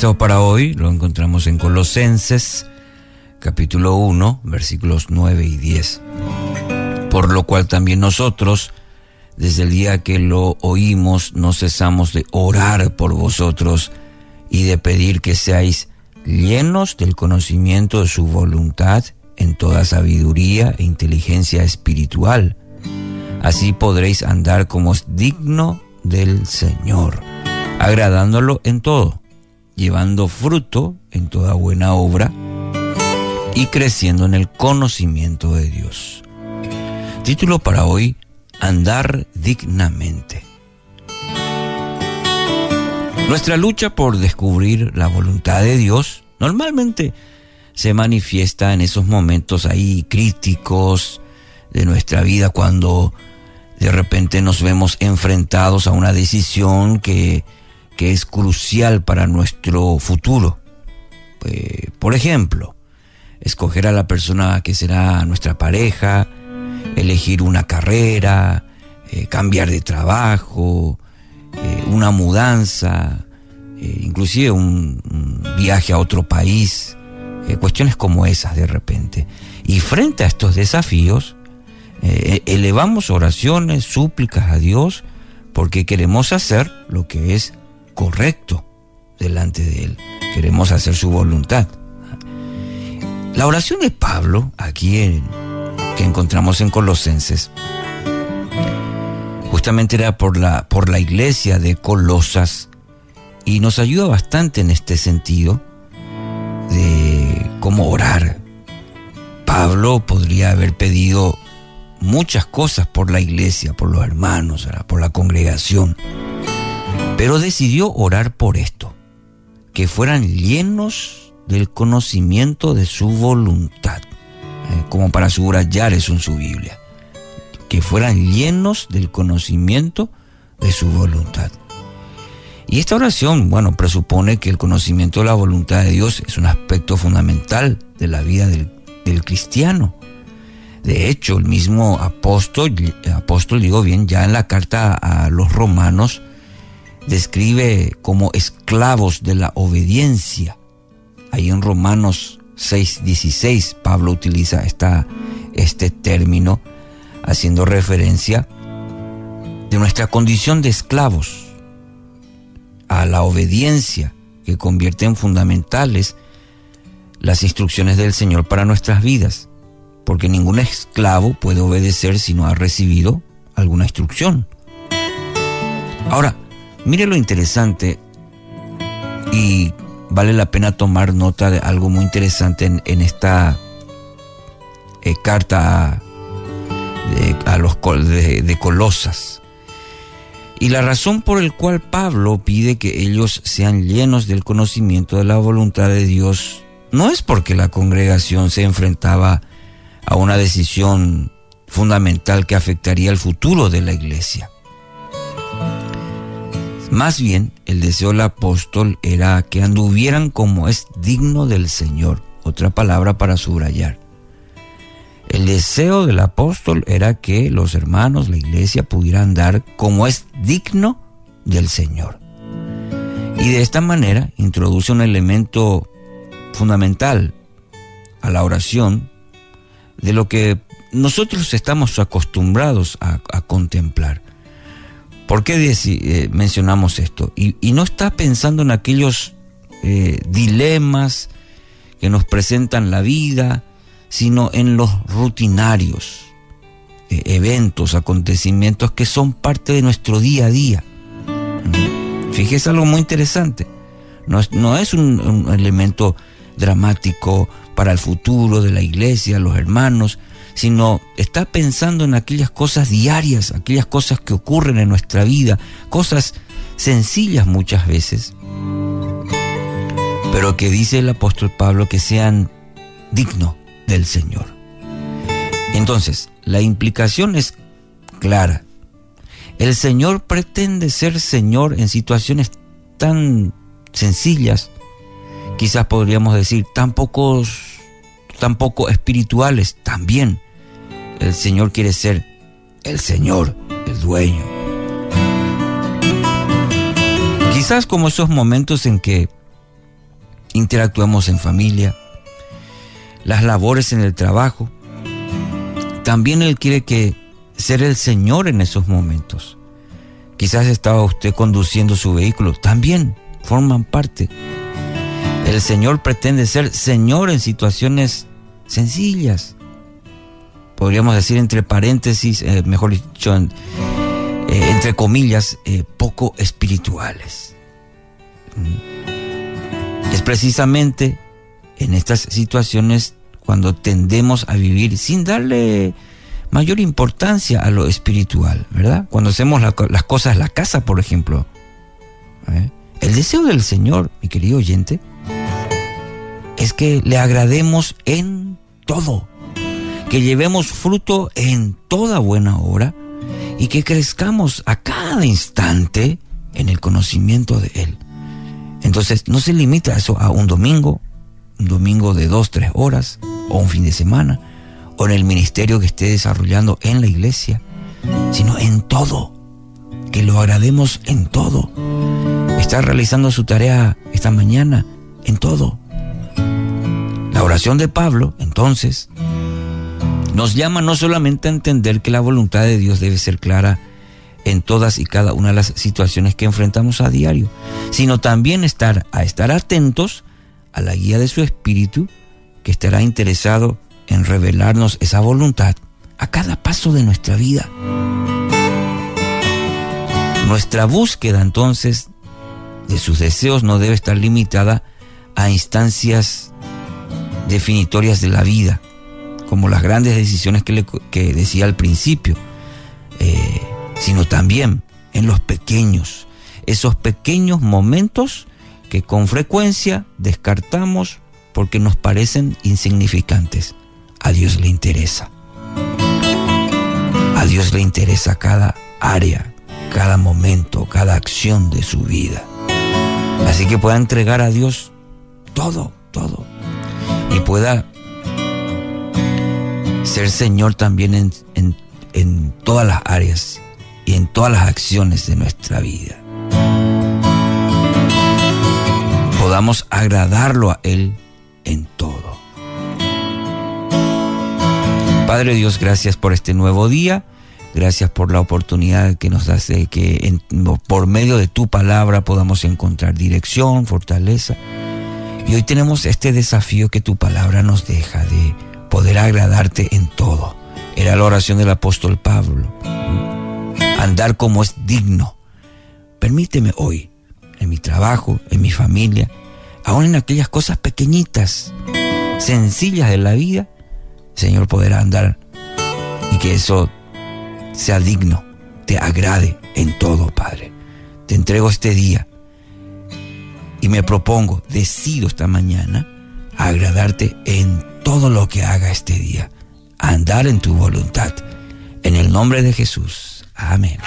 para hoy lo encontramos en Colosenses capítulo 1 versículos 9 y 10. Por lo cual también nosotros, desde el día que lo oímos, no cesamos de orar por vosotros y de pedir que seáis llenos del conocimiento de su voluntad en toda sabiduría e inteligencia espiritual. Así podréis andar como es digno del Señor, agradándolo en todo, llevando fruto en toda buena obra y creciendo en el conocimiento de Dios. Título para hoy, Andar dignamente. Nuestra lucha por descubrir la voluntad de Dios normalmente se manifiesta en esos momentos ahí críticos de nuestra vida cuando de repente nos vemos enfrentados a una decisión que, que es crucial para nuestro futuro. Eh, por ejemplo, escoger a la persona que será nuestra pareja, elegir una carrera, eh, cambiar de trabajo, eh, una mudanza, inclusive un, un, viaje a otro país, cuestiones como esas de repente. Y frente a estos desafíos, elevamos oraciones, súplicas a Dios porque queremos hacer lo que es correcto delante de Él. Queremos hacer su voluntad. La oración de Pablo, aquí que encontramos en Colosenses, justamente era por la, por la iglesia de Colosas y nos ayuda bastante en este sentido de cómo orar. Pablo podría haber pedido muchas cosas por la iglesia, por los hermanos, por la congregación. Pero decidió orar por esto, que fueran llenos del conocimiento de su voluntad, eh, como para subrayar eso en su Biblia, que fueran llenos del conocimiento de su voluntad. Y esta oración, bueno, presupone que el conocimiento de la voluntad de Dios es un aspecto fundamental de la vida del, del cristiano. De hecho, el mismo apóstol, apóstol, digo bien, ya en la carta a los romanos, describe como esclavos de la obediencia. Ahí en Romanos 6:16, Pablo utiliza esta, este término haciendo referencia de nuestra condición de esclavos a la obediencia que convierte en fundamentales las instrucciones del Señor para nuestras vidas porque ningún esclavo puede obedecer si no ha recibido alguna instrucción. Ahora, mire lo interesante y vale la pena tomar nota de algo muy interesante en, esta eh, carta a, los de, de Colosas. Y la razón por el cual Pablo pide que ellos sean llenos del conocimiento de la voluntad de Dios no es porque la congregación se enfrentaba a una decisión fundamental que afectaría el futuro de la iglesia. Más bien, el deseo del apóstol era que anduvieran como es digno del Señor, otra palabra para subrayar. El deseo del apóstol era que los hermanos, la iglesia, pudieran andar como es digno del Señor. Y de esta manera introduce un elemento fundamental a la oración de lo que nosotros estamos acostumbrados a, contemplar. ¿Por qué eh, mencionamos esto? Y, no está pensando en aquellos eh, dilemas que nos presentan la vida, sino en los rutinarios, eh, eventos, acontecimientos que son parte de nuestro día a día. Fíjese algo muy interesante. No es, un elemento dramático para el futuro de la iglesia, los hermanos, sino está pensando en aquellas cosas diarias, aquellas cosas que ocurren en nuestra vida, cosas sencillas muchas veces, pero que dice el apóstol Pablo que sean dignos del Señor. Entonces, la implicación es clara. El Señor pretende ser Señor en situaciones tan sencillas, quizás podríamos decir tan pocos tampoco espirituales, también. El Señor quiere ser el Señor, el dueño. Quizás como esos momentos en que interactuamos en familia, las labores en el trabajo. También Él quiere que ser el Señor en esos momentos. Quizás estaba usted conduciendo su vehículo, también forman parte. El Señor pretende ser Señor en situaciones sencillas. Podríamos decir entre paréntesis, eh, mejor dicho, eh, entre comillas, eh, poco espirituales. Mm. Es precisamente en estas situaciones cuando tendemos a vivir sin darle mayor importancia a lo espiritual, ¿verdad? Cuando hacemos las cosas, la casa, por ejemplo. El deseo del Señor, mi querido oyente, es que le agrademos en todo, que llevemos fruto en toda buena obra y que crezcamos a cada instante en el conocimiento de Él. Entonces, no se limita eso a un domingo, un domingo de dos, tres horas, o un fin de semana, o en el ministerio que esté desarrollando en la iglesia, sino en todo, que lo agrademos en todo. Está realizando su tarea esta mañana en todo. Oración de Pablo, entonces, nos llama no solamente a entender que la voluntad de Dios debe ser clara en todas y cada una de las situaciones que enfrentamos a diario, sino también estar a estar atentos a la guía de su espíritu que estará interesado en revelarnos esa voluntad a cada paso de nuestra vida. Nuestra búsqueda entonces de sus deseos no debe estar limitada a instancias definitorias de la vida, como las grandes decisiones que, le, decía al principio, eh, sino también en los pequeños, esos pequeños momentos que con frecuencia descartamos porque nos parecen insignificantes. A Dios le interesa. A Dios le interesa cada área, cada momento, cada acción de su vida. Así que pueda entregar a Dios todo, todo. Pueda ser Señor también en, en todas las áreas y en todas las acciones de nuestra vida. Podamos agradarlo a Él en todo. Padre Dios, gracias por este nuevo día. Gracias por la oportunidad que nos das de que por medio de tu palabra podamos encontrar dirección, fortaleza. Y hoy tenemos este desafío que tu palabra nos deja de poder agradarte en todo. Era la oración del apóstol Pablo. Andar como es digno. Permíteme hoy, en mi trabajo, en mi familia, aún en aquellas cosas pequeñitas, sencillas de la vida, Señor, poder andar y que eso sea digno, te agrade en todo, Padre. Te entrego este día y me propongo, decido esta mañana, agradarte en todo lo que haga este día, andar en tu voluntad. En el nombre de Jesús. Amén.